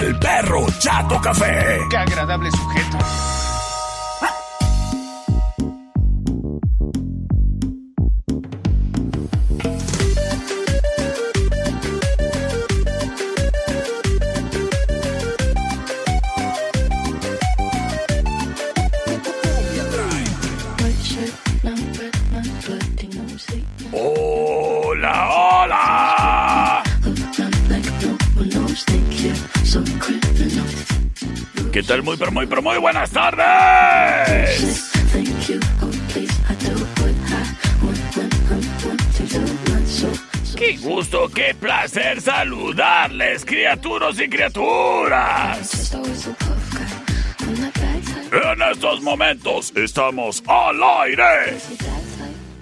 del perro Chato Café. Qué agradable sujeto. ¿Qué tal? Muy, pero muy, pero muy buenas tardes. Qué gusto, qué placer saludarles, criaturas y criaturas. En estos momentos estamos al aire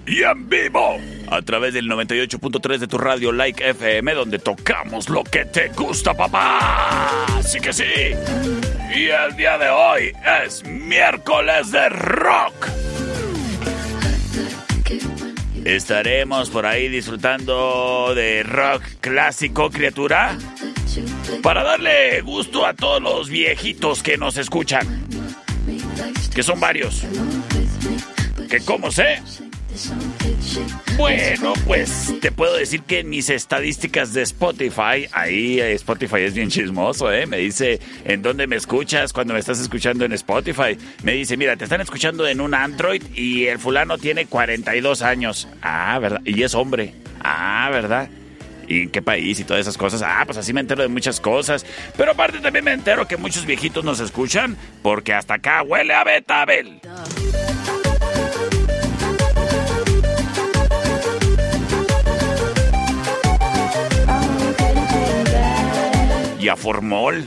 y en vivo a través del 98.3 de tu radio Like FM donde tocamos lo que te gusta, papá. Así que sí. Y el día de hoy es miércoles de rock. Estaremos por ahí disfrutando de rock clásico, criatura, para darle gusto a todos los viejitos que nos escuchan, que son varios. Que como sé, bueno, pues te puedo decir que en mis estadísticas de Spotify, ahí eh, Spotify es bien chismoso, ¿eh? Me dice en dónde me escuchas cuando me estás escuchando en Spotify. Me dice, mira, te están escuchando en un Android y el fulano tiene 42 años. Ah, ¿verdad? Y es hombre. Ah, ¿verdad? ¿Y en qué país y todas esas cosas? Ah, pues así me entero de muchas cosas. Pero aparte también me entero que muchos viejitos nos escuchan porque hasta acá huele a Betabel. Y a Formol.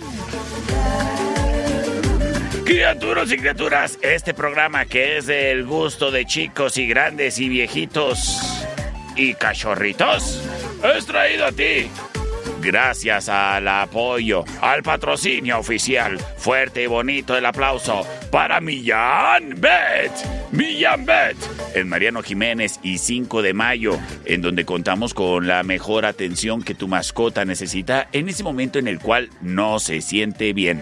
Criaturas y criaturas, este programa que es del gusto de chicos y grandes y viejitos y cachorritos, es traído a ti. Gracias al apoyo, al patrocinio oficial, fuerte y bonito el aplauso para Millán Bet. Millán Bet en Mariano Jiménez y 5 de mayo, en donde contamos con la mejor atención que tu mascota necesita en ese momento en el cual no se siente bien.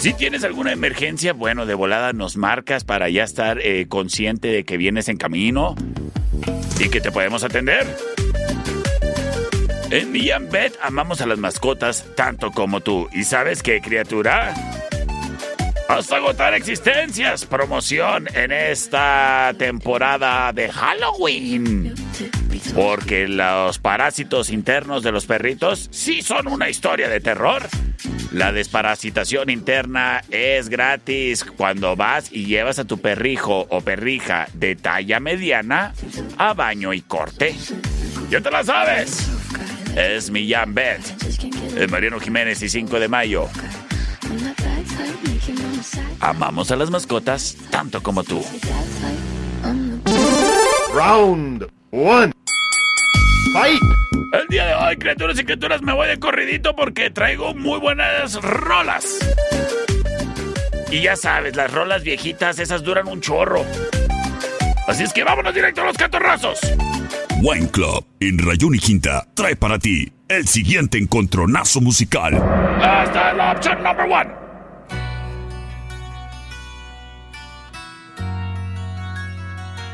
Si tienes alguna emergencia, bueno, de volada nos marcas para ya estar eh, consciente de que vienes en camino y que te podemos atender. En Millán Bet amamos a las mascotas tanto como tú. ¿Y sabes qué, criatura? Hasta agotar existencias. Promoción en esta temporada de Halloween. Porque los parásitos internos de los perritos sí son una historia de terror. La desparasitación interna es gratis cuando vas y llevas a tu perrijo o perrija de talla mediana a baño y corte. Ya te la sabes. Es Millán Bet. En Mariano Jiménez y 5 de mayo. Amamos a las mascotas tanto como tú. Round one. Fight. El día de hoy, criaturas y criaturas, me voy de corridito porque traigo muy buenas rolas. Y ya sabes, las rolas viejitas, esas duran un chorro. Así es que vámonos directo a los catorrazos. Wine Club en Rayón y Quinta trae para ti el siguiente encontronazo musical. Hasta la opción number one.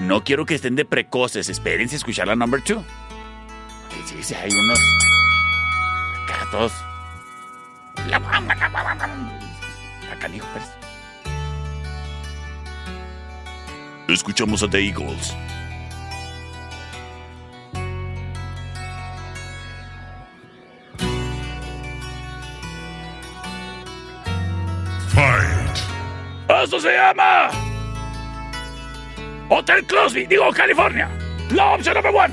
No quiero que estén de precoces. Espérense a escuchar la number two. Sí, sí, sí, hay unos gatos. La canijo, pues. Escuchamos a The Eagles. ¡Eso se llama! Hotel Crosby, digo California. La opción number one.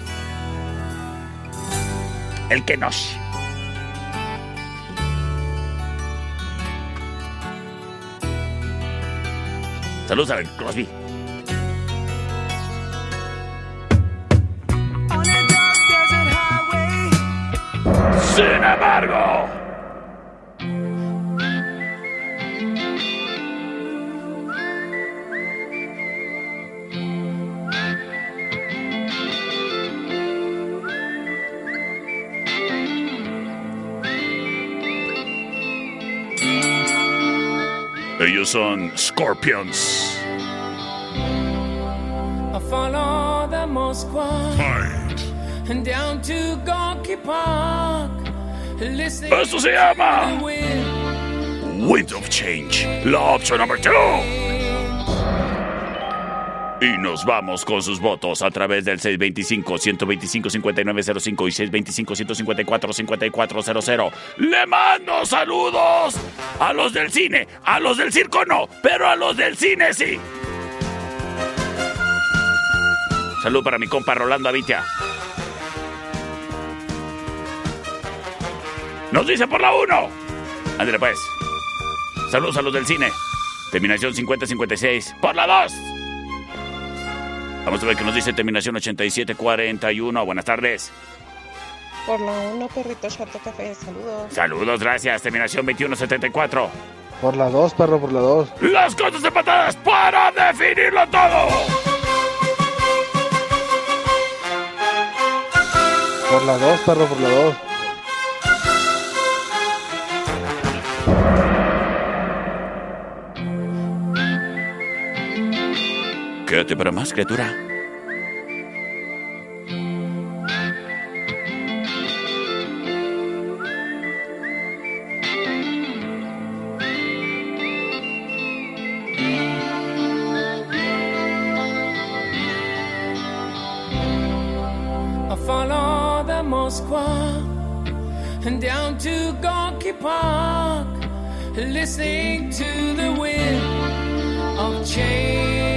El que nos. Saludos al Crosby. Sin embargo. Ellos son Scorpions. I follow the Moskva Fight. and down to Gorky Park. Listen Eso se llama wind. Wind of Change. La opción número 2. Y nos vamos con sus votos a través del 625-125-5905 y 625-154-5400. Le mando saludos a los del cine, a los del circo no, pero a los del cine sí. Salud para mi compa Rolando Avitia. Nos dice por la 1. Ándale pues. Saludos a los del cine. Terminación 5056. Por la 2. Vamos a ver qué nos dice terminación 8741. Buenas tardes. Por la 1, perrito chato café, saludos. Saludos, gracias. Terminación 2174. Por la 2, perro, por la 2. Las cosas empatadas para definirlo todo. Por la 2, perro, por la 2. Para más, criatura. Follow the and down to Gorky Park, listening to the wind of change.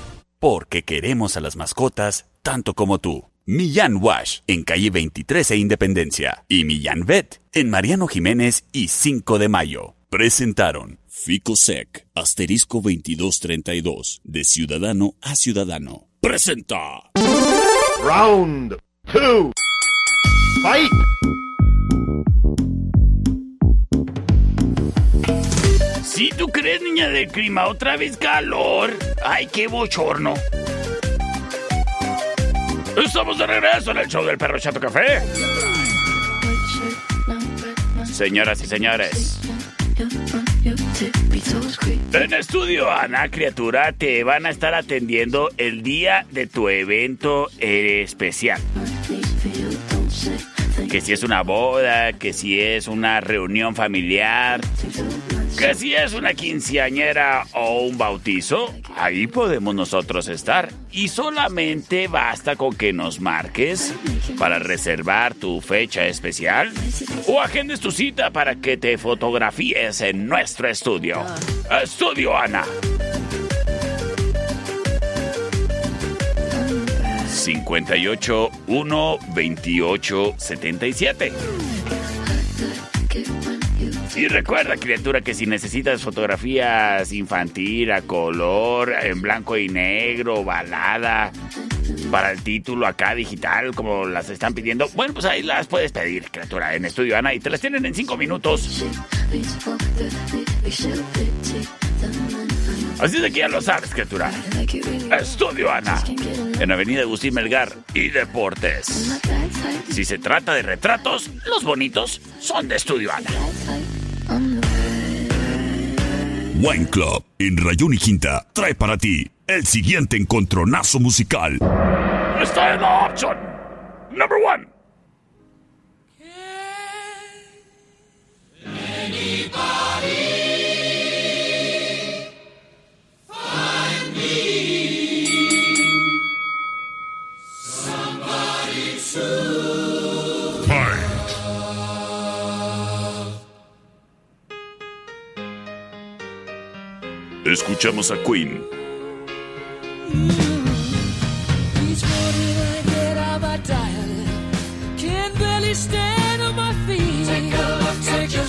Porque queremos a las mascotas tanto como tú. Millán Wash en calle 23 e Independencia y Millán Vet en Mariano Jiménez y 5 de Mayo. Presentaron Ficosec asterisco 2232 de ciudadano a ciudadano. Presenta. Round two. Fight! Si tú crees, niña del clima, otra vez calor. Ay, qué bochorno. Estamos de regreso en el show del perro Chato Café. Señoras y señores. En estudio, Ana, criatura, te van a estar atendiendo el día de tu evento eh, especial. Que si es una boda, que si es una reunión familiar, que si es una quinceañera o un bautizo, ahí podemos nosotros estar. Y solamente basta con que nos marques para reservar tu fecha especial o agendes tu cita para que te fotografíes en nuestro estudio. Estudio Ana. 58 1 28 77. Y recuerda, criatura, que si necesitas fotografías infantil, a color, en blanco y negro, balada, para el título acá digital, como las están pidiendo, bueno, pues ahí las puedes pedir, criatura, en Estudio Ana, y te las tienen en cinco minutos. Así de que ya lo sabes, criatura. Estudio Ana, en Avenida Agustín Melgar y Deportes. Si se trata de retratos, los bonitos son de Estudio Ana. Wine Club en Rayón y Quinta trae para ti el siguiente encontronazo musical. Está en la opción número 1.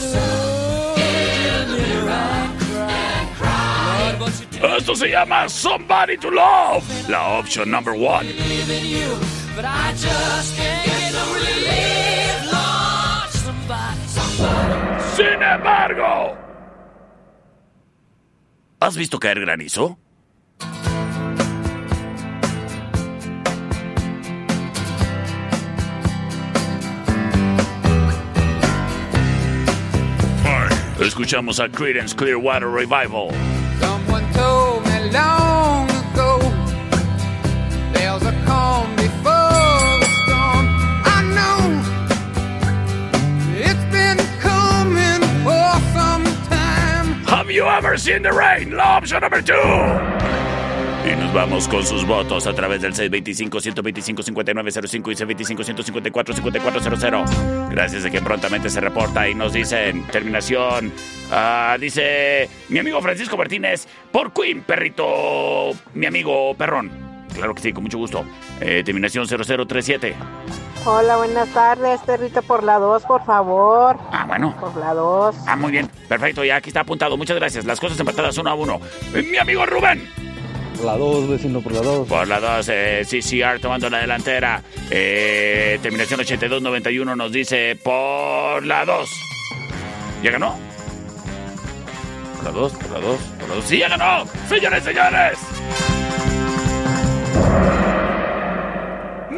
The mirror. I Esto se llama Somebody to Love, la option number one. believe in ¿has visto caer granizo? Escuchamos a Creedence Clearwater Revival. Ever seen the rain? La opción number two. Y nos vamos con sus votos a través del 625-125-5905 y 625-154-5400. Gracias a que prontamente se reporta y nos dicen terminación. ah, dice mi amigo Francisco Martínez por Queen, perrito, mi amigo perrón. Claro que sí, con mucho gusto. Eh, terminación 0037. Hola, buenas tardes, perrito por la 2, por favor. Ah, bueno. Por la 2. Ah, muy bien. Perfecto, ya aquí está apuntado. Muchas gracias. Las cosas empatadas uno a uno. Eh, Mi amigo Rubén. Por la 2, vecino, por la 2. Por la 2, eh, CCR tomando la delantera. Eh, terminación 8291 nos dice por la 2. ¿Ya ganó? Por la 2, por la 2, por la 2. ¡Sí, ya ganó! ¡Señores, señores!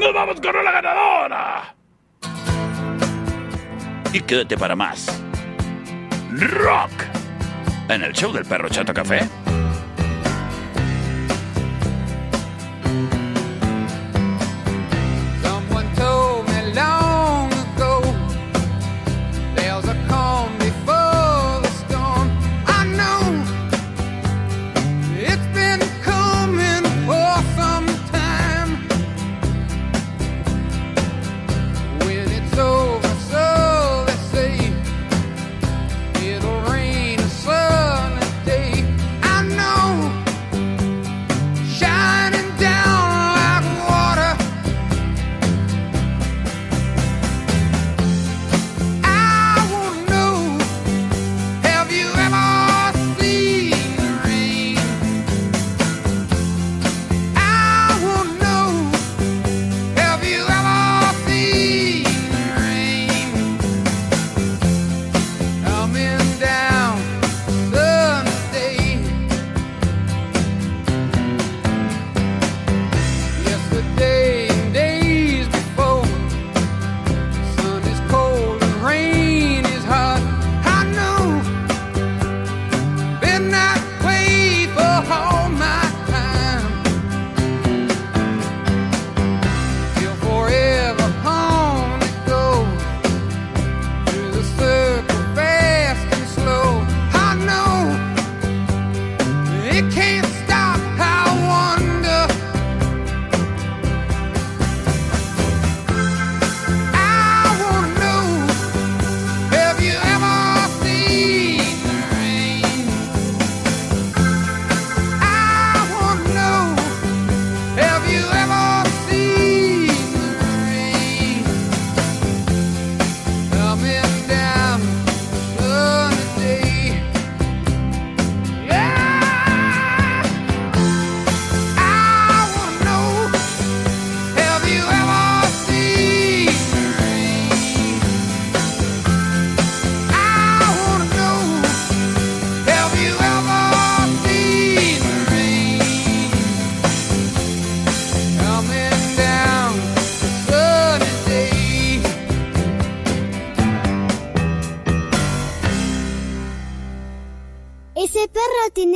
¡Nos vamos con la ganadora! Y quédate para más. Rock. En el show del perro Chato Café.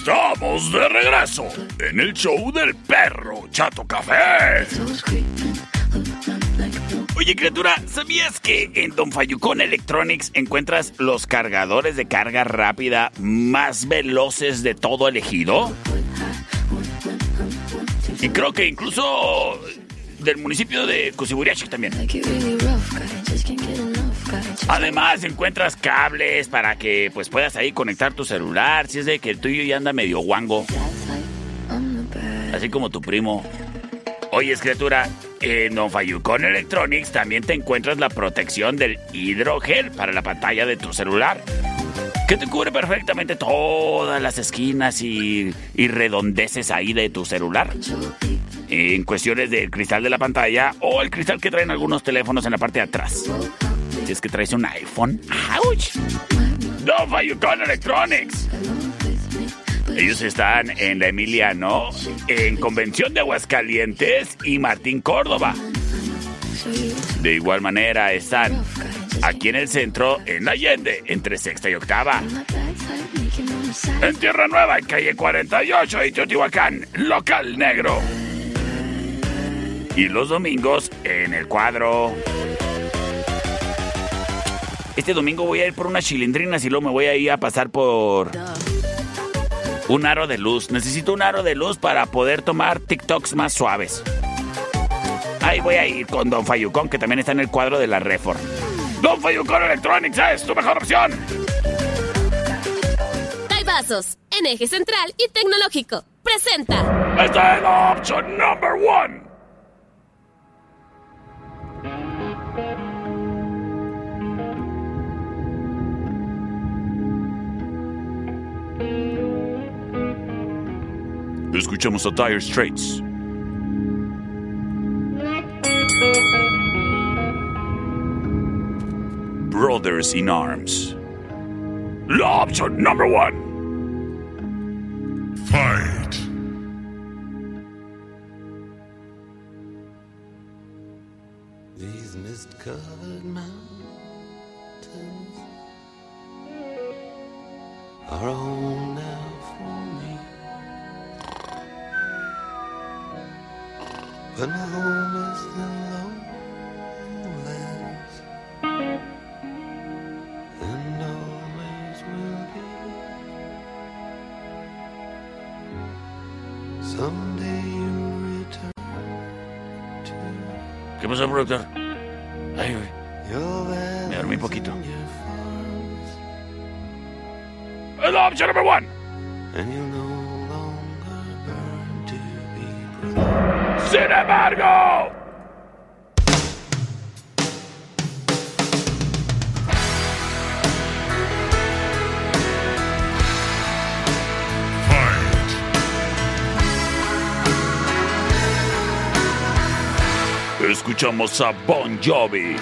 Estamos de regreso en el show del perro Chato Café. Oye, criatura, ¿sabías que en Don Fayucón Electronics encuentras los cargadores de carga rápida más veloces de todo el ejido? Y creo que incluso del municipio de Cusiburiachi también. Además, encuentras cables para que pues puedas ahí conectar tu celular, si es de que el tuyo ya anda medio guango. Así como tu primo. Oye, criatura, en Don Fayucón Electronics también te encuentras la protección del hidrogel para la pantalla de tu celular. Que te cubre perfectamente todas las esquinas y, y redondeces ahí de tu celular. En cuestiones del cristal de la pantalla o el cristal que traen algunos teléfonos en la parte de atrás. Es que traes un iPhone. ¡Auch! Don Fayucón Electronics. Ellos están en la Emiliano, en Convención de Aguascalientes y Martín Córdoba. De igual manera están aquí en el centro, en Allende, entre sexta y octava. En Tierra Nueva, en calle 48 y Teotihuacán, local negro. Y los domingos en el cuadro. Este domingo voy a ir por unas chilindrinas y luego me voy a ir a pasar por un aro de luz. Necesito un aro de luz para poder tomar TikToks más suaves. Ahí voy a ir con Don Fayucón, que también está en el cuadro de la Reform. Don Fayucón Electronics es tu mejor opción. Vasos, en eje central y tecnológico. Presenta. Esta es la opción number one. Escuchamos a Dire Straits. Brothers in Arms. Opción number one. Productor? Ay, güey. Me dormí poquito. Es la opción number one. Escuchamos a Bon Jovi.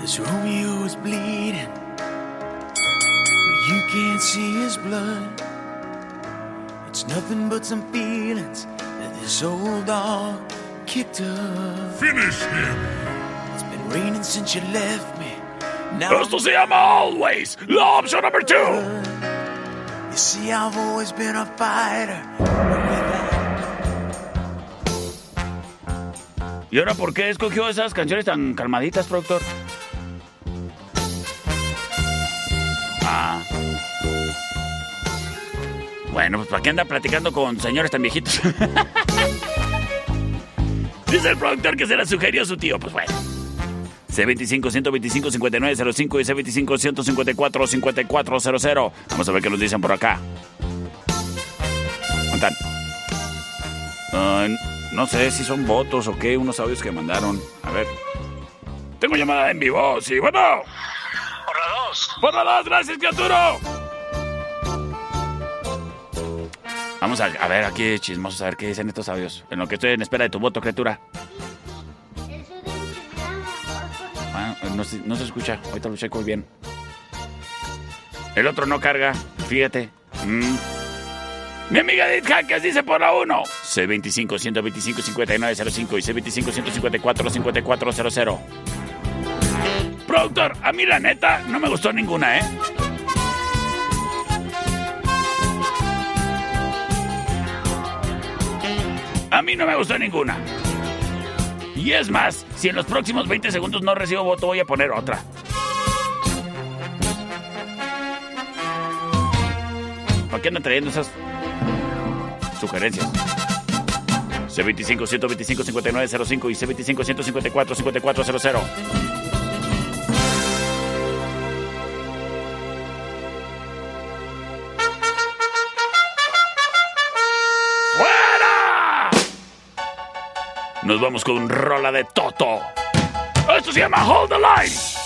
This Romeo is bleeding. But you can't see his blood. It's nothing but some feelings that this old dog kicked up. Finish him. It's been raining since you left me. Now Esto se llama Always. La opción number two. you see, I've always been a fighter. ¿Y ahora por qué escogió esas canciones tan calmaditas, productor? Ah. Bueno, pues ¿para qué anda platicando con señores tan viejitos? Dice el productor que se la sugirió su tío. Pues bueno. C25-125-5905 y C25-154-5400. Vamos a ver qué nos dicen por acá. ¿Cuántan? Ah, no sé si son votos o qué, unos audios que mandaron. A ver. Tengo llamada en vivo, sí, bueno. Por la dos. Por la dos, gracias, criatura. Vamos a, a ver aquí, chismosos, a ver qué dicen estos audios. En lo que estoy en espera de tu voto, criatura. Ah, no, se- no se escucha, ahorita lo checo bien. El otro no carga, fíjate. Mm. Mi amiga Edith Hackers dice por la 1. C25-125-5905 y C25-154-5400. Productor, a mí la neta no me gustó ninguna, ¿eh? A mí no me gustó ninguna. Y es más, si en los próximos 20 segundos no recibo voto, voy a poner otra. ¿Para qué andan trayendo esas sugerencias. C25-125-5905 y C25-154-5400. ¡Fuera! Nos vamos con rola de Toto. Esto se llama Hold the Line.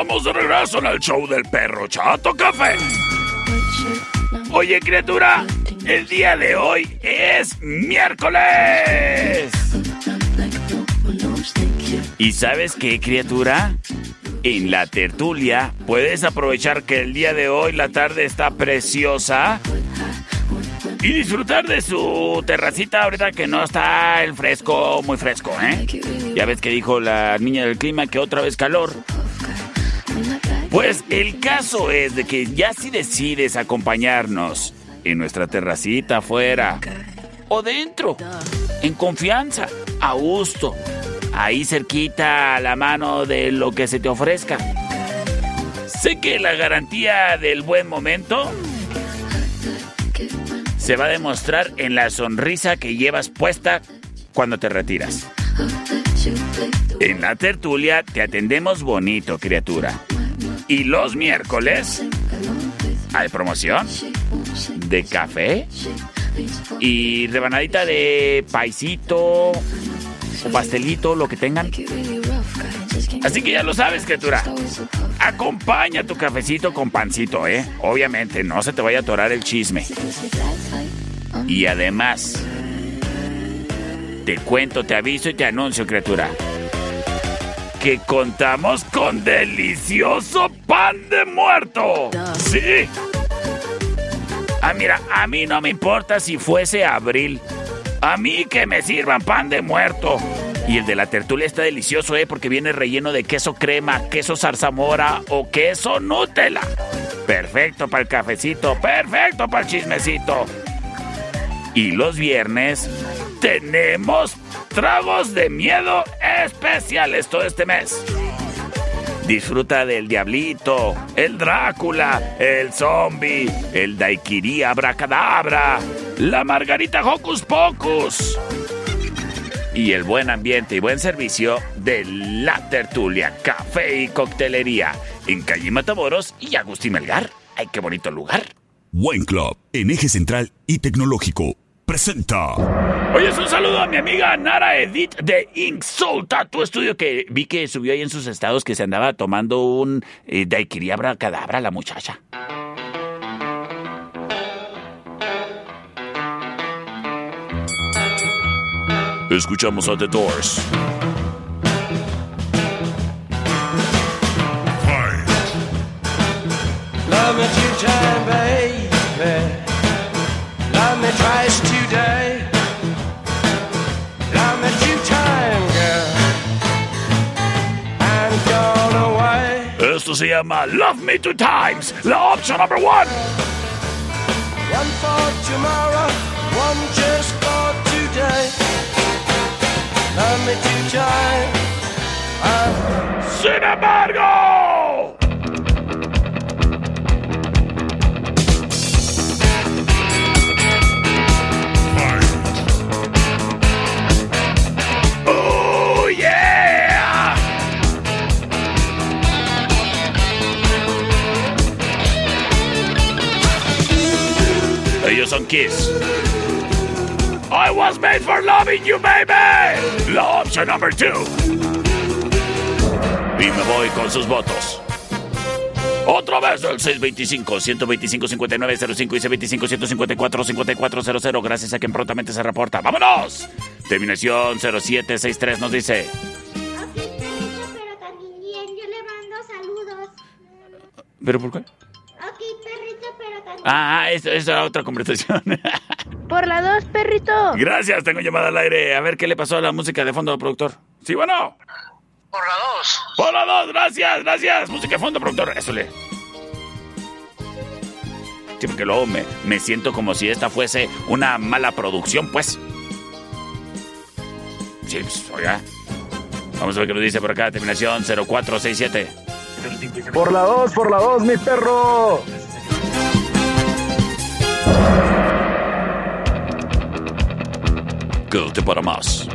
Estamos de regreso en el show del perro Chato Café. Oye, criatura, el día de hoy es miércoles. ¿Y sabes qué, criatura? En la tertulia puedes aprovechar que el día de hoy la tarde está preciosa y disfrutar de su terracita ahorita que no está el fresco muy fresco, ¿eh? Ya ves que dijo la niña del clima que otra vez calor. Pues el caso es de que ya si decides acompañarnos en nuestra terracita afuera o dentro, en confianza, a gusto, ahí cerquita a la mano de lo que se te ofrezca. Sé que la garantía del buen momento se va a demostrar en la sonrisa que llevas puesta cuando te retiras. En la tertulia te atendemos bonito, criatura. Y los miércoles hay promoción de café y rebanadita de paisito o pastelito, lo que tengan. Así que ya lo sabes, criatura. Acompaña tu cafecito con pancito, ¿eh? Obviamente, no se te vaya a atorar el chisme. Y además, te cuento, te aviso y te anuncio, criatura, que contamos con delicioso pan de muerto. Sí. Ah, mira, a mí no me importa si fuese abril. A mí que me sirvan pan de muerto. Y el de la tertulia está delicioso, ¿eh? Porque viene relleno de queso crema, queso zarzamora o queso Nutella. Perfecto para el cafecito, perfecto para el chismecito. Y los viernes tenemos tragos de miedo especiales todo este mes. Disfruta del Diablito, el Drácula, el Zombie, el Daiquiri Abracadabra, la Margarita Hocus Pocus. Y el buen ambiente y buen servicio de La Tertulia, Café y Coctelería en Calle Matamoros y Agustín Melgar. ¡Ay, qué bonito lugar! Wine Club, en eje central y tecnológico, presenta. Oye, es un saludo a mi amiga Nara Edith de Insult tu estudio que vi que subió ahí en sus estados que se andaba tomando un eh, daiquiri cadabra la muchacha. Escuchamos a The Doors. Love me two time, baby. Love me twice away. Esto uh, Love Me Two Times, la opción number one. One for tomorrow, one just for today. Love me two time. Uh, Sin embargo. Kiss. I was made for loving you, baby. La opción number two. Y me voy con sus votos. Otra vez el 625-125-5905 y C25-154-5400. Gracias a quien prontamente se reporta. ¡Vámonos! Terminación 0763 nos dice. Pero también yo le mando saludos. ¿Pero por qué? También. Ah, esa es otra conversación. Por la dos, perrito. Gracias, tengo llamada al aire. A ver qué le pasó a la música de fondo, productor. Sí, bueno. Por la dos. Por la dos, gracias, gracias. Música de fondo, productor. Eso le. Sí, porque luego me, me siento como si esta fuese una mala producción, pues. Sí, pues, oiga. Vamos a ver qué nos dice por acá. Terminación 0467. Por la dos, por la dos, mi perro. Quédate para más.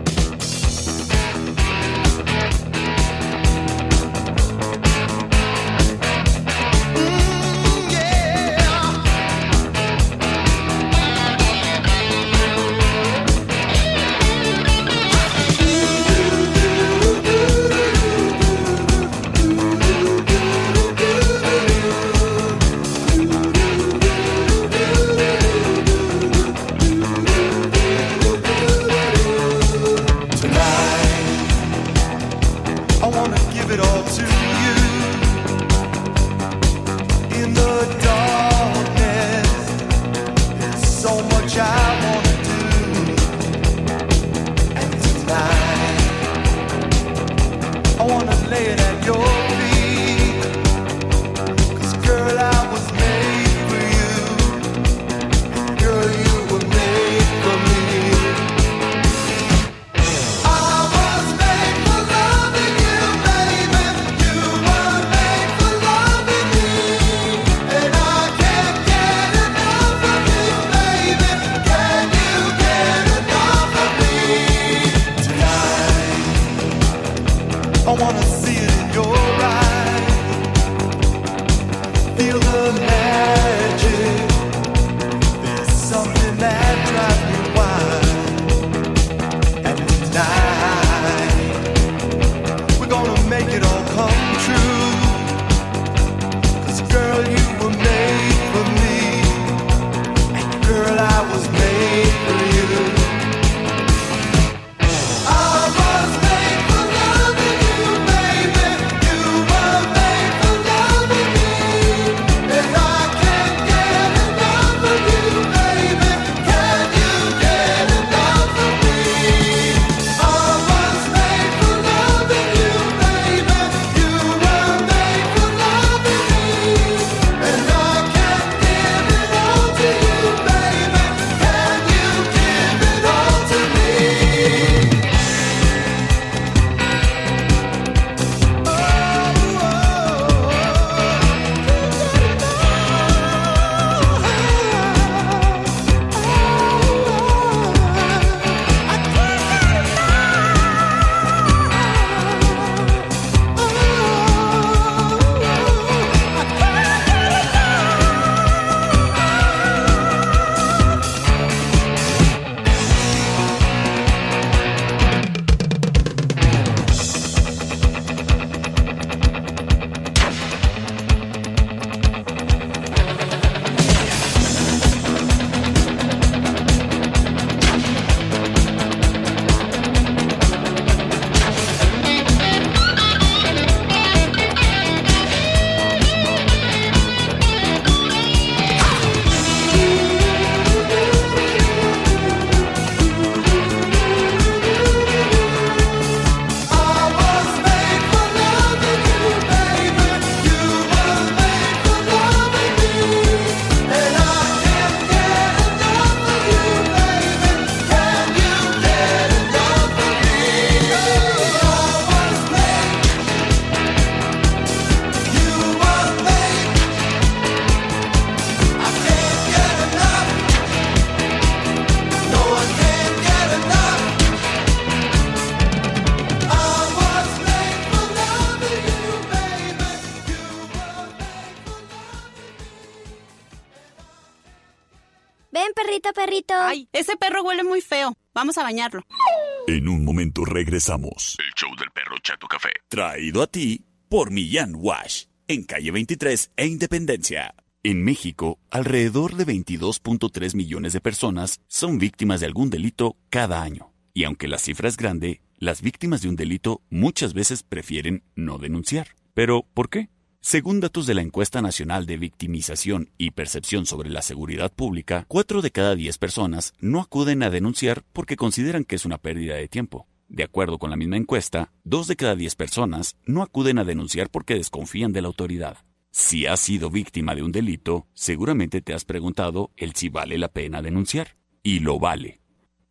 En un momento regresamos. El show del perro Chato Café. Traído a ti por Millán Wash. En calle 23 e Independencia. En México, alrededor de 22.3 millones de personas son víctimas de algún delito cada año. Y aunque la cifra es grande, las víctimas de un delito muchas veces prefieren no denunciar. ¿Pero por qué? Según datos de la encuesta nacional de victimización y percepción sobre la seguridad pública, 4 de cada 10 personas no acuden a denunciar porque consideran que es una pérdida de tiempo. De acuerdo con la misma encuesta, 2 de cada 10 personas no acuden a denunciar porque desconfían de la autoridad. Si has sido víctima de un delito, seguramente te has preguntado el si vale la pena denunciar. Y lo vale.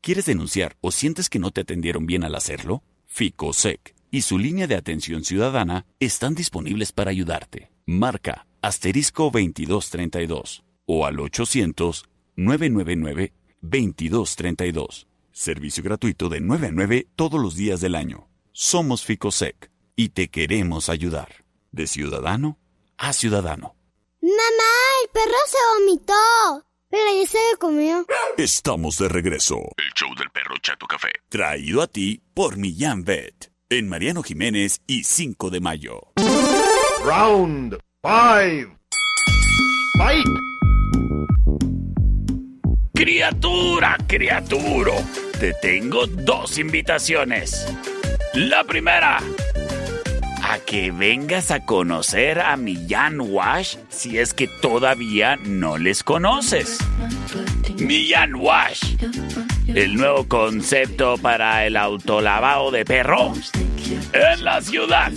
¿Quieres denunciar o sientes que no te atendieron bien al hacerlo? FICOSEC y su línea de atención ciudadana están disponibles para ayudarte. Marca asterisco 2232 o al 800-999-2232. Servicio gratuito de 9 a 9 todos los días del año. Somos FICOSEC y te queremos ayudar. De ciudadano a ciudadano. Mamá, el perro se vomitó. Pero ya se lo comió. Estamos de regreso. El show del perro Chato Café. Traído a ti por Millán Vet. En Mariano Jiménez y 5 de mayo. Round 5. Fight. Criatura, criaturo, te tengo dos invitaciones. La primera, que vengas a conocer a Millán Wash si es que todavía no les conoces. Millán Wash, el nuevo concepto para el autolavado de perro en la ciudad.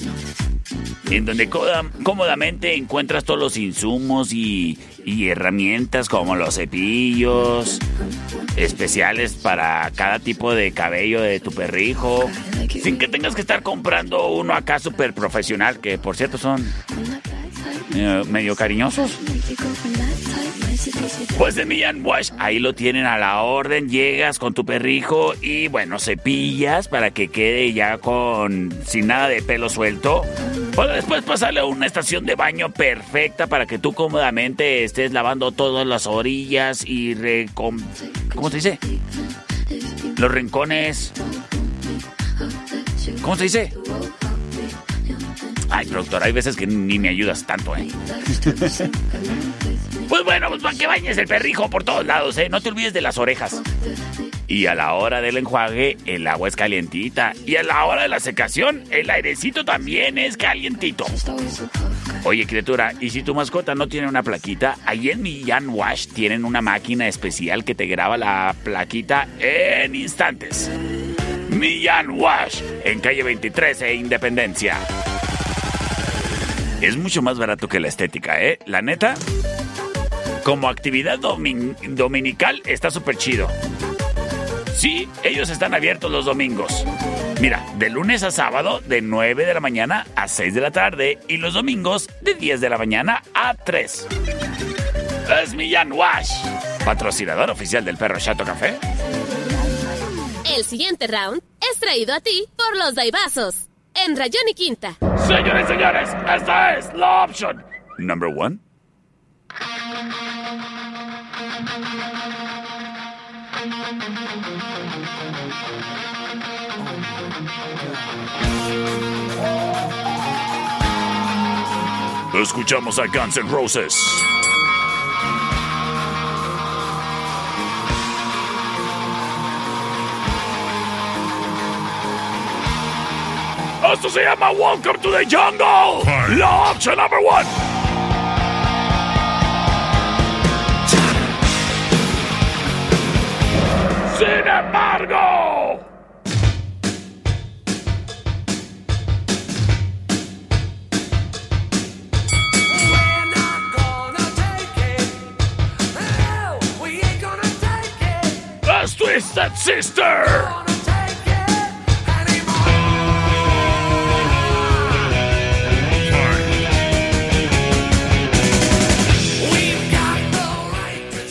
En donde cómodamente encuentras todos los insumos y, y herramientas como los cepillos especiales para cada tipo de cabello de tu perrijo. Sin que tengas que estar comprando uno acá súper profesional, que por cierto son eh, medio cariñosos. Pues de Millán Wash, ahí lo tienen a la orden, llegas con tu perrijo y bueno, cepillas para que quede ya con sin nada de pelo suelto. Para después pasarle a una estación de baño perfecta para que tú cómodamente estés lavando todas las orillas y recom... ¿Cómo se dice? Los rincones. ¿Cómo se dice? Ay, productor, hay veces que ni me ayudas tanto, ¿eh? Pues bueno, pues para que bañes el perrijo por todos lados, ¿eh? No te olvides de las orejas. Y a la hora del enjuague, el agua es calientita. Y a la hora de la secación, el airecito también es calientito. Oye, criatura, ¿y si tu mascota no tiene una plaquita? Ahí en Millán Wash tienen una máquina especial que te graba la plaquita en instantes. Millán Wash, en calle 23 e Independencia. Es mucho más barato que la estética, ¿eh? La neta, como actividad domin- dominical está súper chido. Sí, ellos están abiertos los domingos. Mira, de lunes a sábado de 9 de la mañana a 6 de la tarde y los domingos de 10 de la mañana a 3. Es Millán Wash, patrocinador oficial del Perro Chato Café. El siguiente round es traído a ti por los Daibazos. En Rayón y Quinta. Señores y señores, esta es la option number one. Escuchamos a Guns N' Roses. Esto se llama Welcome to the Jungle. La option number one. Sin embargo. Es Twisted Sister.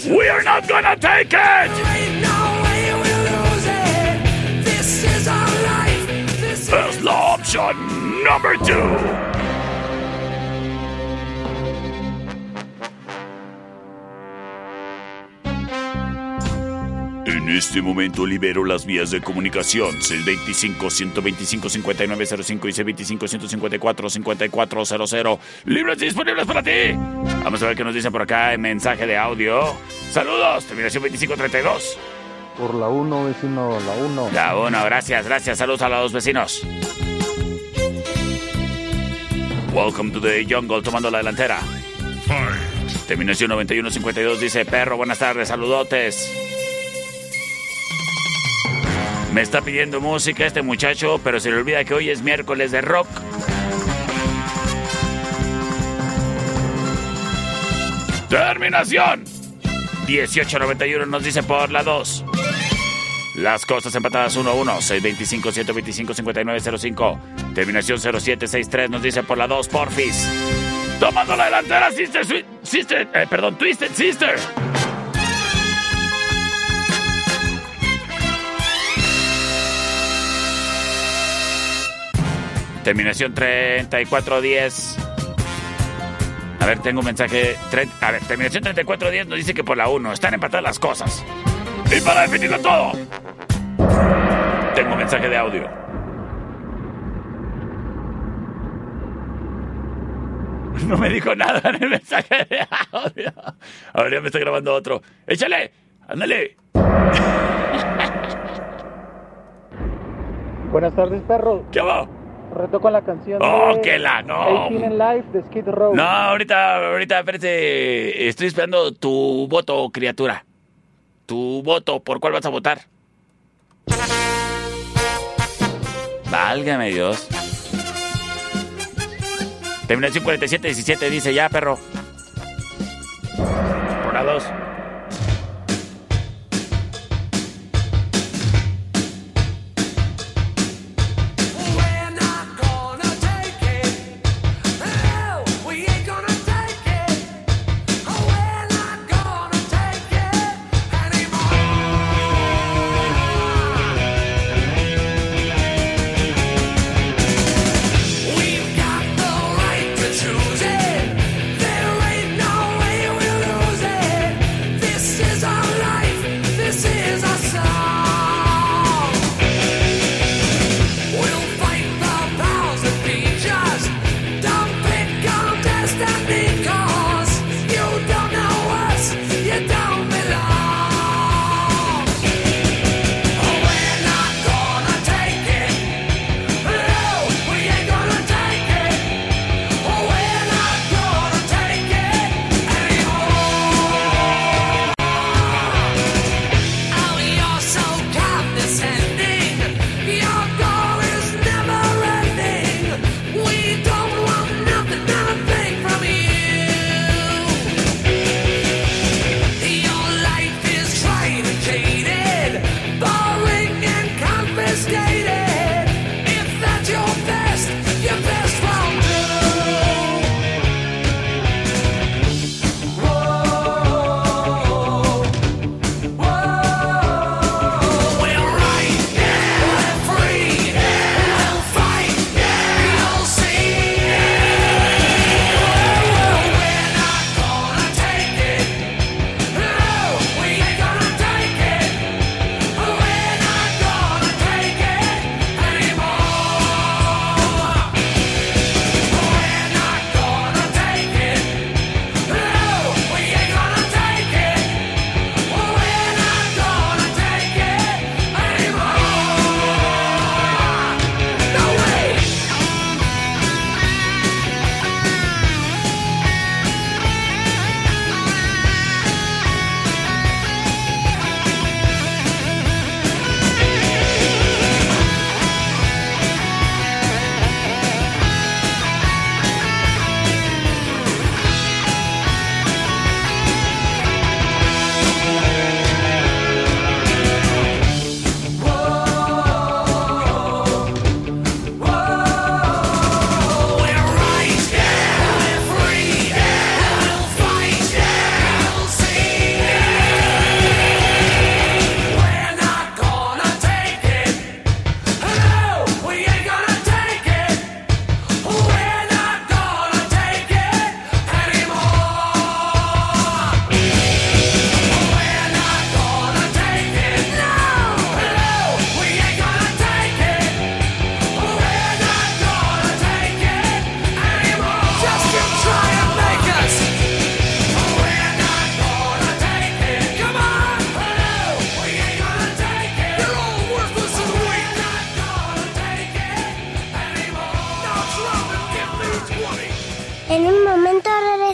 We are not gonna take it! Es la opción number two. En este momento libero las vías de comunicación. C25 125 5905 y C25 154 5400. Libres y disponibles para ti. Vamos a ver qué nos dicen por acá en mensaje de audio. Saludos, terminación 2532. Por la 1, vecino, la 1. La uno, gracias, gracias. Saludos a los dos vecinos. Welcome to the jungle, tomando la delantera. Terminación 9152 dice, perro, buenas tardes, saludotes. Me está pidiendo música este muchacho, pero se le olvida que hoy es miércoles de rock. Terminación 1891 nos dice por la 2. Las cosas empatadas 1 a 1, 625 125 5905. Terminación 0763 nos dice por la 2, Porfis. Tomando la delantera, Sister, Sweet- Sister, eh, perdón, Twisted Sister. Terminación 3410. A ver, tengo un mensaje. A ver, terminación 3410 nos dice que por la 1 están empatadas las cosas. Y para definirlo todo, tengo un mensaje de audio. No me dijo nada en el mensaje de audio. Ahora ya me está grabando otro. ¡Échale! ¡Ándale! Buenas tardes, perro. ¿Qué va? Retoco la canción. ¡Oh, de que la no! Life de Skid Row. No, ahorita, ahorita, espérate. Estoy esperando tu voto, criatura. Tu voto, ¿por cuál vas a votar? Válgame Dios. Terminación 4717 dice ya, perro. Por la 2.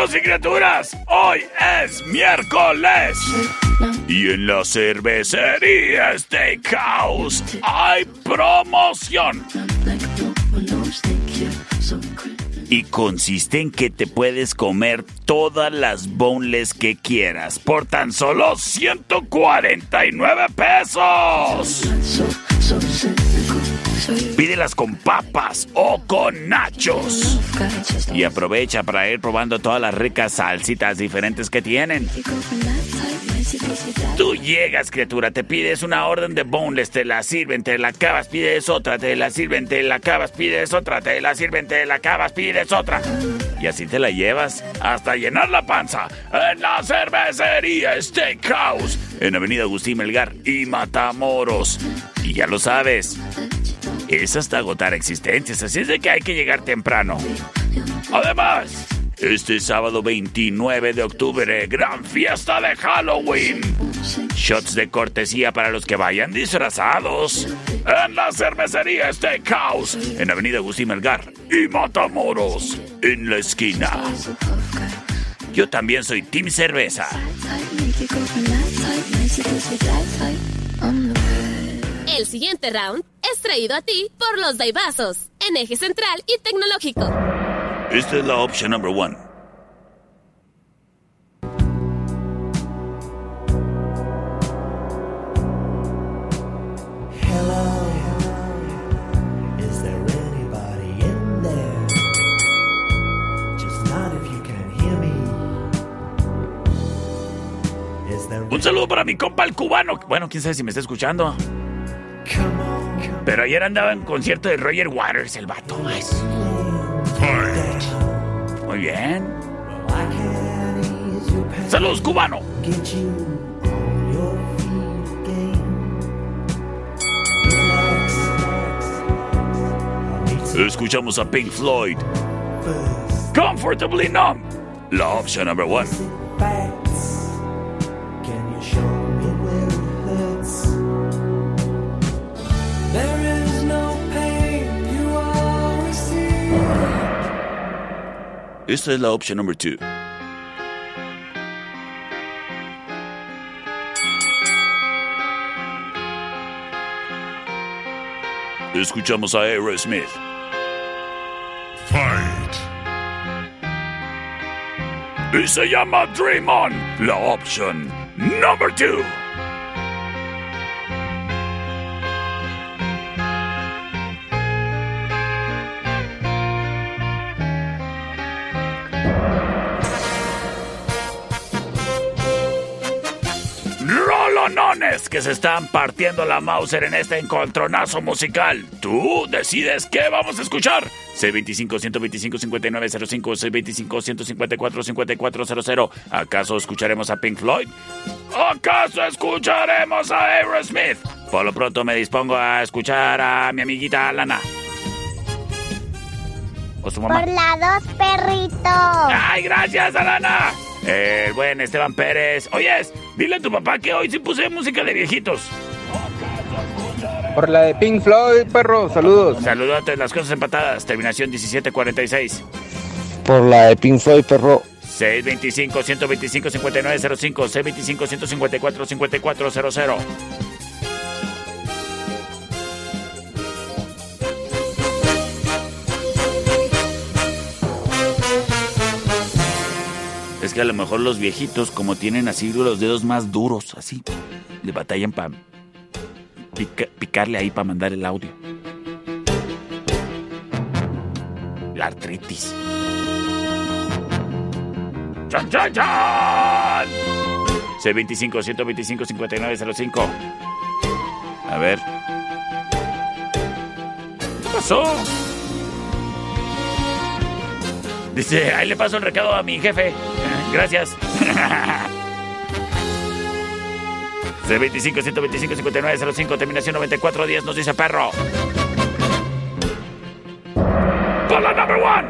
Criaturas y criaturas, hoy es miércoles. Y en la cervecería Steakhouse hay promoción. Y consiste en que te puedes comer todas las boneless que quieras por tan solo 149 pesos. Pídelas con papas o con nachos. Y aprovecha para ir probando todas las ricas salsitas diferentes que tienen. Tú llegas, criatura, te pides una orden de boneless, te la sirven, te la acabas, pides otra, te la sirven, te la acabas, pides otra, te la sirven, te la acabas, pides otra. Y así te la llevas hasta llenar la panza en la cervecería Steakhouse, en Avenida Agustín Melgar y Matamoros. Y ya lo sabes, es hasta agotar existencias, así es de que hay que llegar temprano. Además, este sábado 29 de octubre, gran fiesta de Halloween. Shots de cortesía para los que vayan disfrazados. En la cervecería Steakhouse, en Avenida Agustín Melgar y Matamoros, en la esquina. Yo también soy Team Cerveza. El siguiente round es traído a ti por los Daibazos, en eje central y tecnológico. Esta es la opción number one. Is there anybody in there? Just not if you can hear me. Is there Un saludo para mi compa el cubano. Bueno, quién sabe si me está escuchando. Pero ayer andaba en concierto de Roger Waters, el vato. Pues. Muy bien. Saludos, cubano. Escuchamos a Pink Floyd. Comfortably numb. La opción number one. Esta es la opción número 2. Escuchamos a Aerosmith. Fight. Y se llama Dream On, la opción número 2. Que se están partiendo la Mauser en este encontronazo musical. Tú decides qué vamos a escuchar. C25-125-5905, C25-154-5400. ¿Acaso escucharemos a Pink Floyd? ¿Acaso escucharemos a Aerosmith? Por lo pronto me dispongo a escuchar a mi amiguita Lana. ¿O su mamá? Por la dos, perrito. ¡Ay, gracias, Alana! El buen Esteban Pérez. Oyes, dile a tu papá que hoy sí puse música de viejitos. Por la de Pink Floyd, perro, saludos. Saludotes, las cosas empatadas. Terminación 1746. Por la de Pink Floyd, perro. 625-125-5905. 625-154-5400. Es que a lo mejor los viejitos, como tienen así los dedos más duros, así, le batallan para picarle ahí para mandar el audio. La artritis. ¡Chan, chan, chan! C25 125 5905. A ver. ¿Qué pasó? Dice, ahí le paso el recado a mi jefe. Gracias. C25 125 5905, terminación 9410, nos dice perro. Por la number one.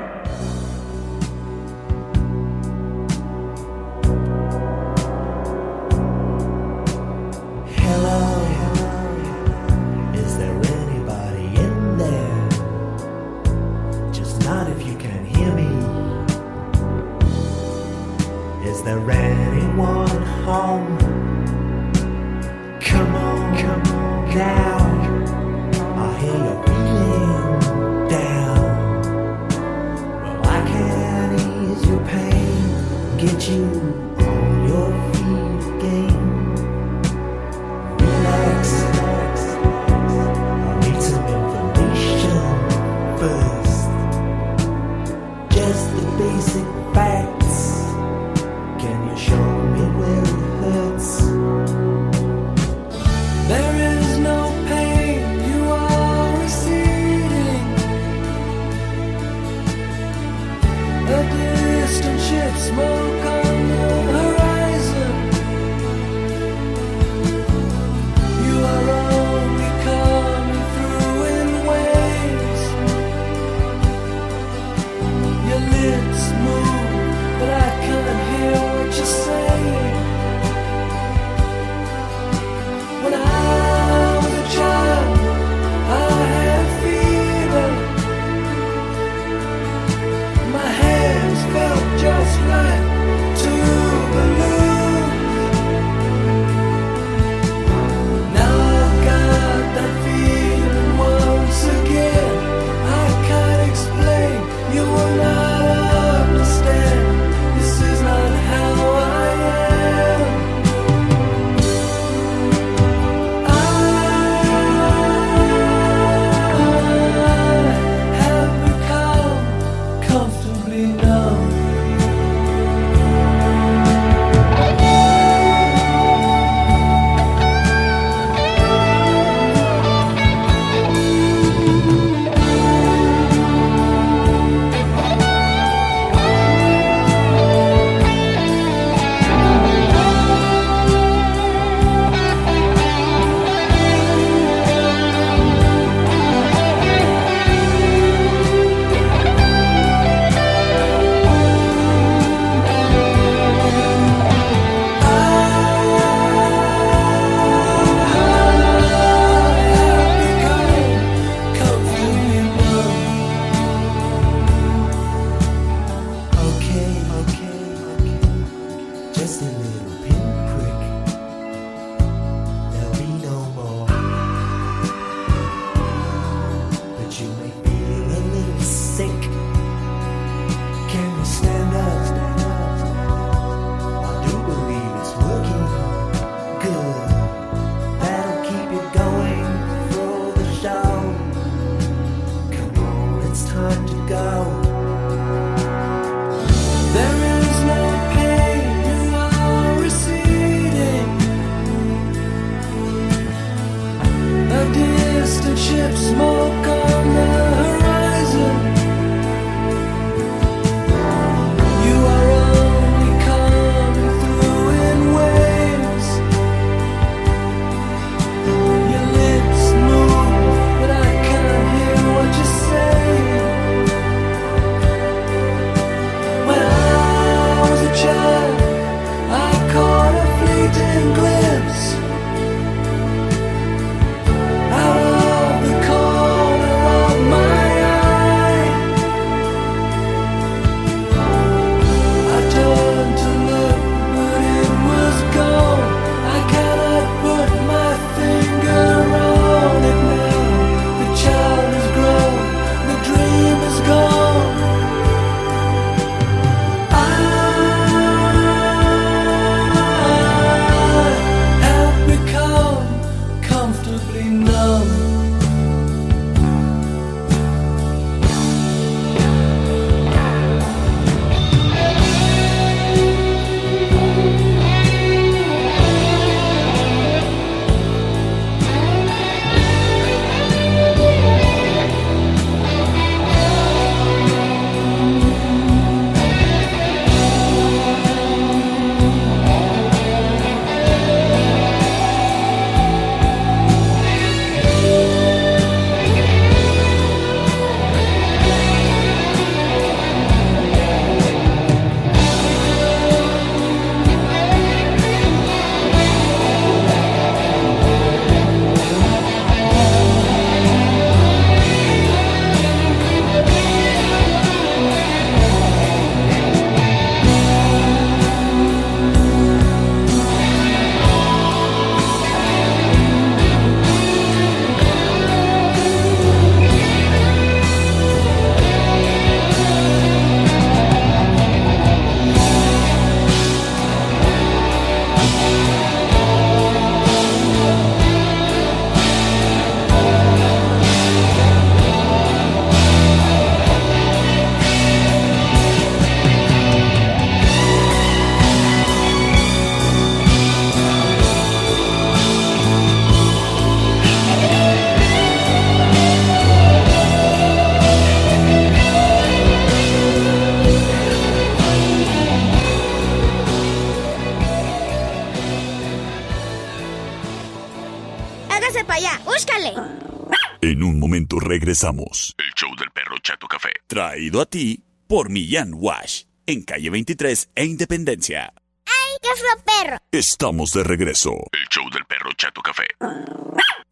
Regresamos. El show del perro Chato Café. Traído a ti por Millán Wash. En calle 23 e Independencia. ¡Ay, qué fue perro! Estamos de regreso. El show del perro Chato Café.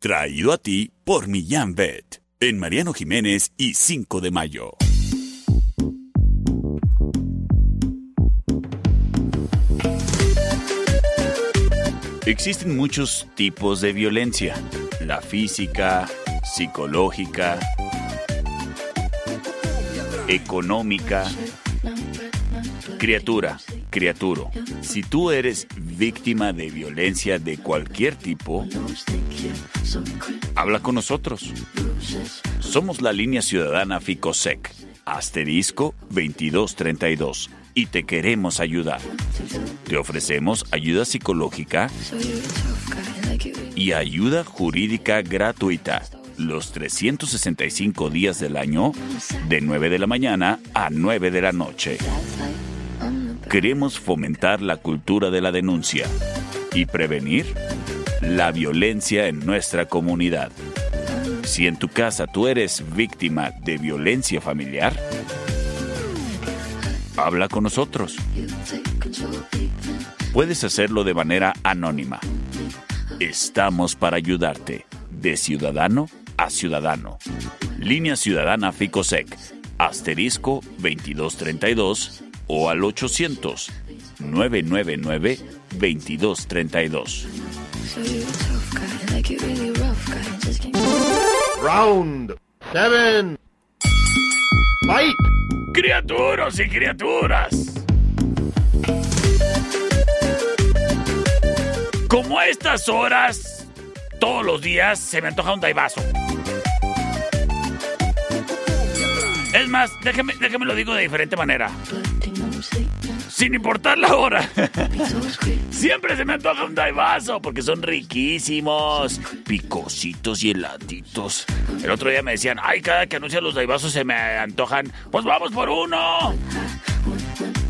Traído a ti por Millán Vet. En Mariano Jiménez y 5 de mayo. Existen muchos tipos de violencia. La física, psicológica, económica. Criatura, criaturo, si tú eres víctima de violencia de cualquier tipo, habla con nosotros. Somos la línea ciudadana FICOSEC, asterisco 2232, y te queremos ayudar. Te ofrecemos ayuda psicológica y ayuda jurídica gratuita los 365 días del año, de 9 de la mañana a 9 de la noche. Queremos fomentar la cultura de la denuncia y prevenir la violencia en nuestra comunidad. Si en tu casa tú eres víctima de violencia familiar, habla con nosotros. Puedes hacerlo de manera anónima. Estamos para ayudarte, de ciudadano a ciudadano. Línea Ciudadana FICOSEC, asterisco 2232 o al 800 999 2232. Round seven. Fight. Criaturas y criaturas. Como a estas horas, todos los días se me antoja un daivazo. Es más, déjeme, déjame lo digo de diferente manera. Sin importar la hora. Siempre se me antoja un daivazo porque son riquísimos. Picositos y heladitos. El otro día me decían, ay, cada que anuncian los daivazos se me antojan. Pues vamos por uno.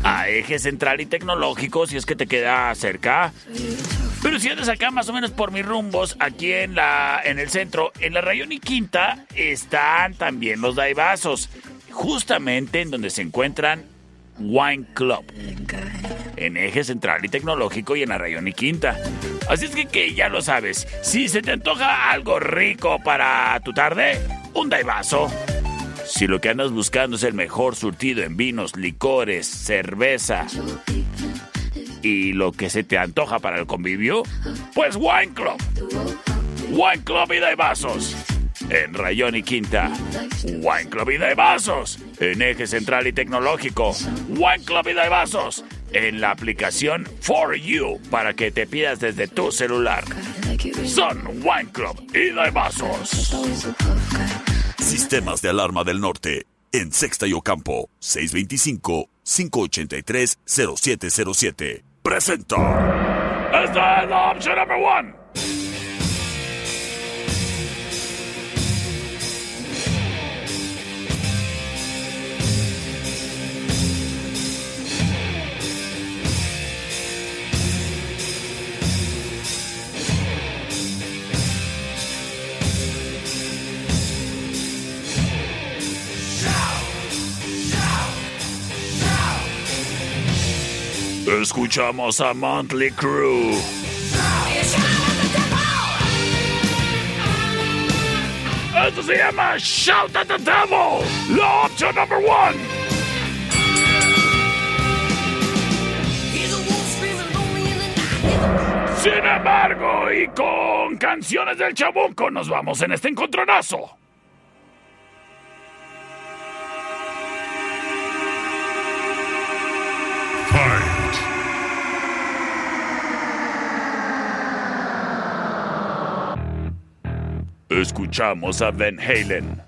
A eje central y tecnológico, si es que te queda cerca. Pero si andas acá más o menos por mis rumbos, aquí en la en el centro, en la Rayón y Quinta, están también los daibazos. Justamente en donde se encuentran Wine Club. En eje central y tecnológico y en la Rayón y Quinta. Así es que, ya lo sabes. Si se te antoja algo rico para tu tarde, un daivazo. Si lo que andas buscando es el mejor surtido en vinos, licores, cerveza y lo que se te antoja para el convivio, pues Wine Club. Wine Club y Daibazos. En Rayón y Quinta. Wine Club y Daibazos. En Eje Central y Tecnológico. Wine Club y Daibazos. En la aplicación For You para que te pidas desde tu celular. Son Wine Club y Daibazos. Sistemas de alarma del norte. En Sexta y Ocampo. 625-583-0707. Presenta. Esta es la opción number one. Escuchamos a Monthly Crew. Esto se llama Shout at the Devil, la opción number one. Sin embargo, y con canciones del chabuco, nos vamos en este encontronazo. Escuchamos a Van Halen.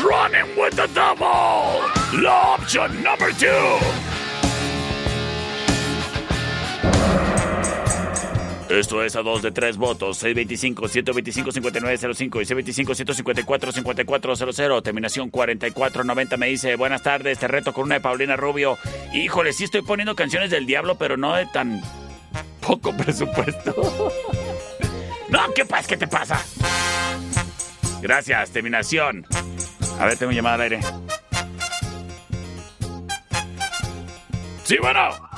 Running with the double. La option number two. Esto es a dos de tres votos. 625-125-5905 y 625-154-5400. Terminación 4490 me dice, buenas tardes, te reto con una de Paulina Rubio. Híjole, sí estoy poniendo canciones del diablo, pero no de tan poco presupuesto. no, ¿qué pasa? ¿Qué te pasa? Gracias, terminación. A ver, tengo llamada al aire. Sí, bueno.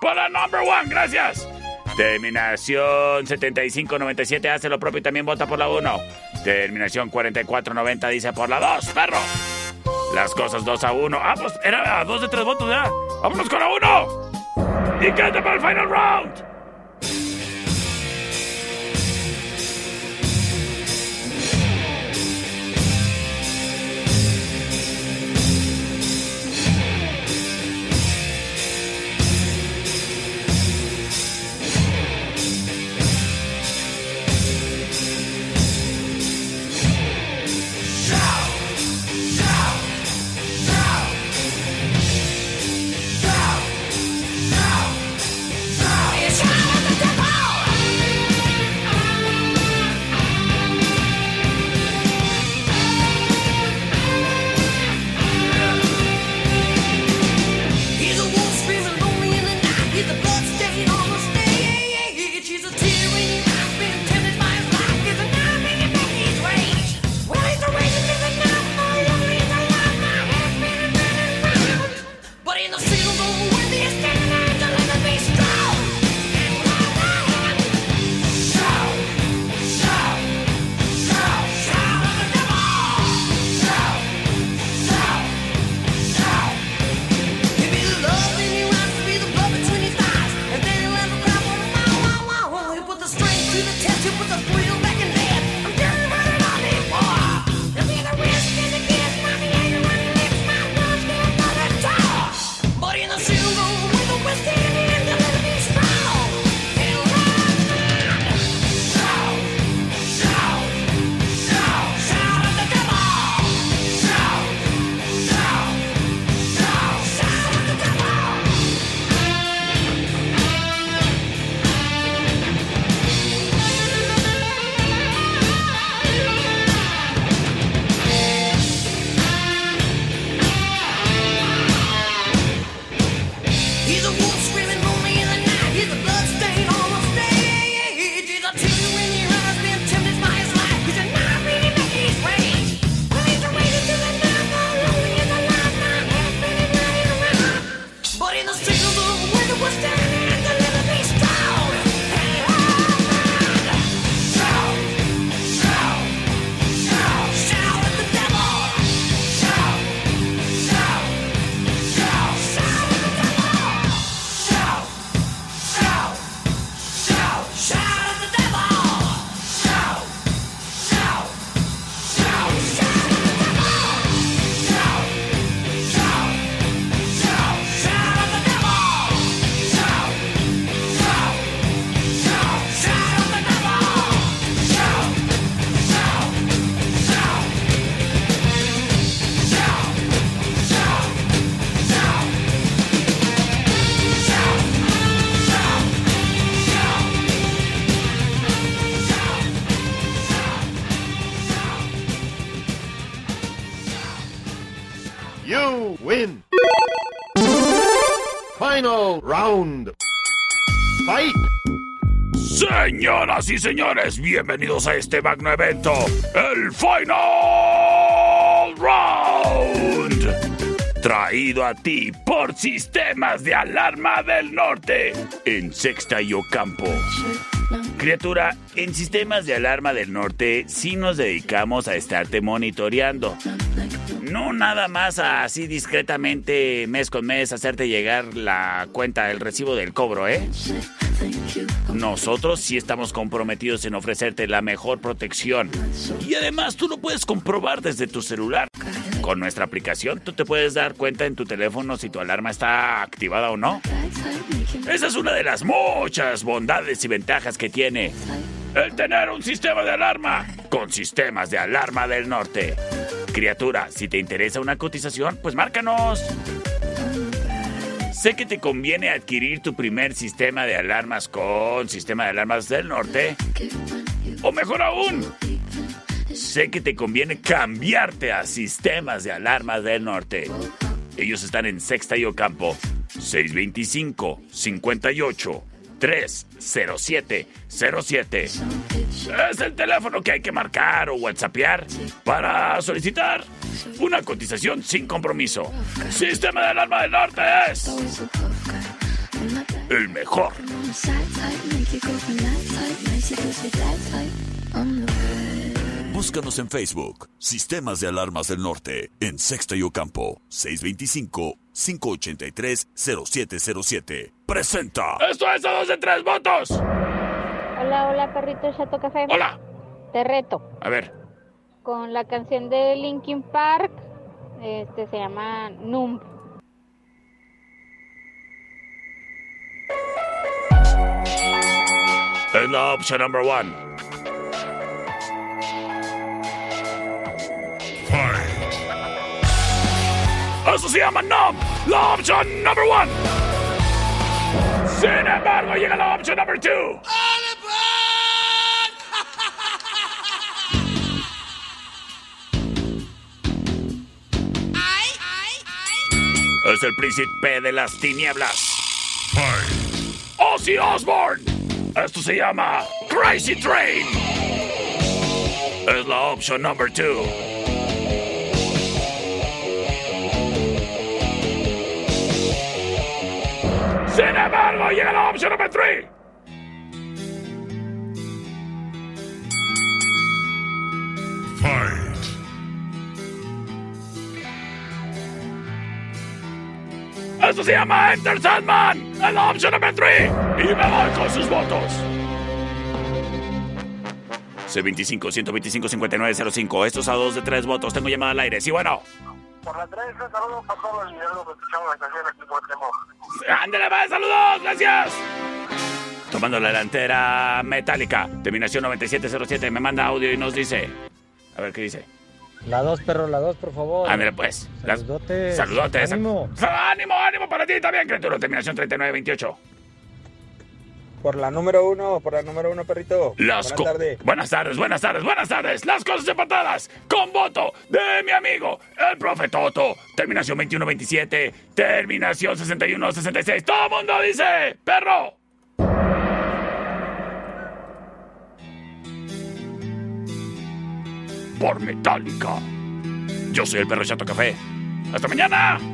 Para number one, gracias. Terminación 7597 hace lo propio y también vota por la 1. Terminación 4490 dice por la 2, perro. Las cosas 2 a 1. Ah, pues era a 2 de 3 votos ya. Vámonos con la 1. Y quédate para el final round. Señoras y señores, bienvenidos a este magno evento, el Final Round. Traído a ti por Sistemas de Alarma del Norte, en Sexta y Ocampo. Criatura, en Sistemas de Alarma del Norte sí nos dedicamos a estarte monitoreando. No nada más así discretamente mes con mes hacerte llegar la cuenta, el recibo del cobro, ¿eh? Nosotros sí estamos comprometidos en ofrecerte la mejor protección. Y además tú lo puedes comprobar desde tu celular. Con nuestra aplicación tú te puedes dar cuenta en tu teléfono si tu alarma está activada o no. Esa es una de las muchas bondades y ventajas que tiene el tener un sistema de alarma con sistemas de alarma del norte. Criatura, si te interesa una cotización, pues márcanos. Sé que te conviene adquirir tu primer sistema de alarmas con sistema de alarmas del norte. O mejor aún, sé que te conviene cambiarte a sistemas de alarmas del norte. Ellos están en Sexta y Ocampo. 625 58 307 07. Es el teléfono que hay que marcar o whatsappear para solicitar una cotización sin compromiso. Sistema de alarma del norte es el mejor. Búscanos en Facebook, Sistemas de Alarmas del Norte, en Sexta y Ocampo, 625-583-0707. ¡Presenta! ¡Esto es a dos de tres votos! Hola, hola, perrito Chato Café. Hola. Te reto. A ver. Con la canción de Linkin Park, este se llama Numb. Es la opción number one. Eso se llama NUM, la opción number one. Sin embargo, llega la opción number 2. Es el príncipe de las tinieblas. Hey. Ozzy Osbourne. Esto se llama Crazy Train. Es la opción number 2. Embargo, llega la opción number three. Esto se llama Enter Sandman. Es la opción number three. Y me voy con sus votos. C25 125 5905. Estos a dos de tres votos. Tengo llamada al aire. Sí, bueno. Por la 3, un saludo para todos y algo que escuchamos la canción aquí por Temo. Ándale, más saludos. Gracias. Tomando la delantera metálica. Terminación 9707. Me manda audio y nos dice. A ver qué dice. La 2, perro, la 2, por favor. Ándale, pues. Las- Saludotes. Saludotes. Ánimo. Ánimo, ánimo para ti también, criatura. Terminación 3928. Por la número uno, por la número uno, perrito. Las Buenas tardes. Buenas tardes, buenas tardes, buenas tardes. Las cosas empatadas con voto de mi amigo, el profe Toto. Terminación 21-27, terminación 61-66. Todo el mundo dice, perro. Por Metallica. Yo soy el perro Chato Café. Hasta mañana.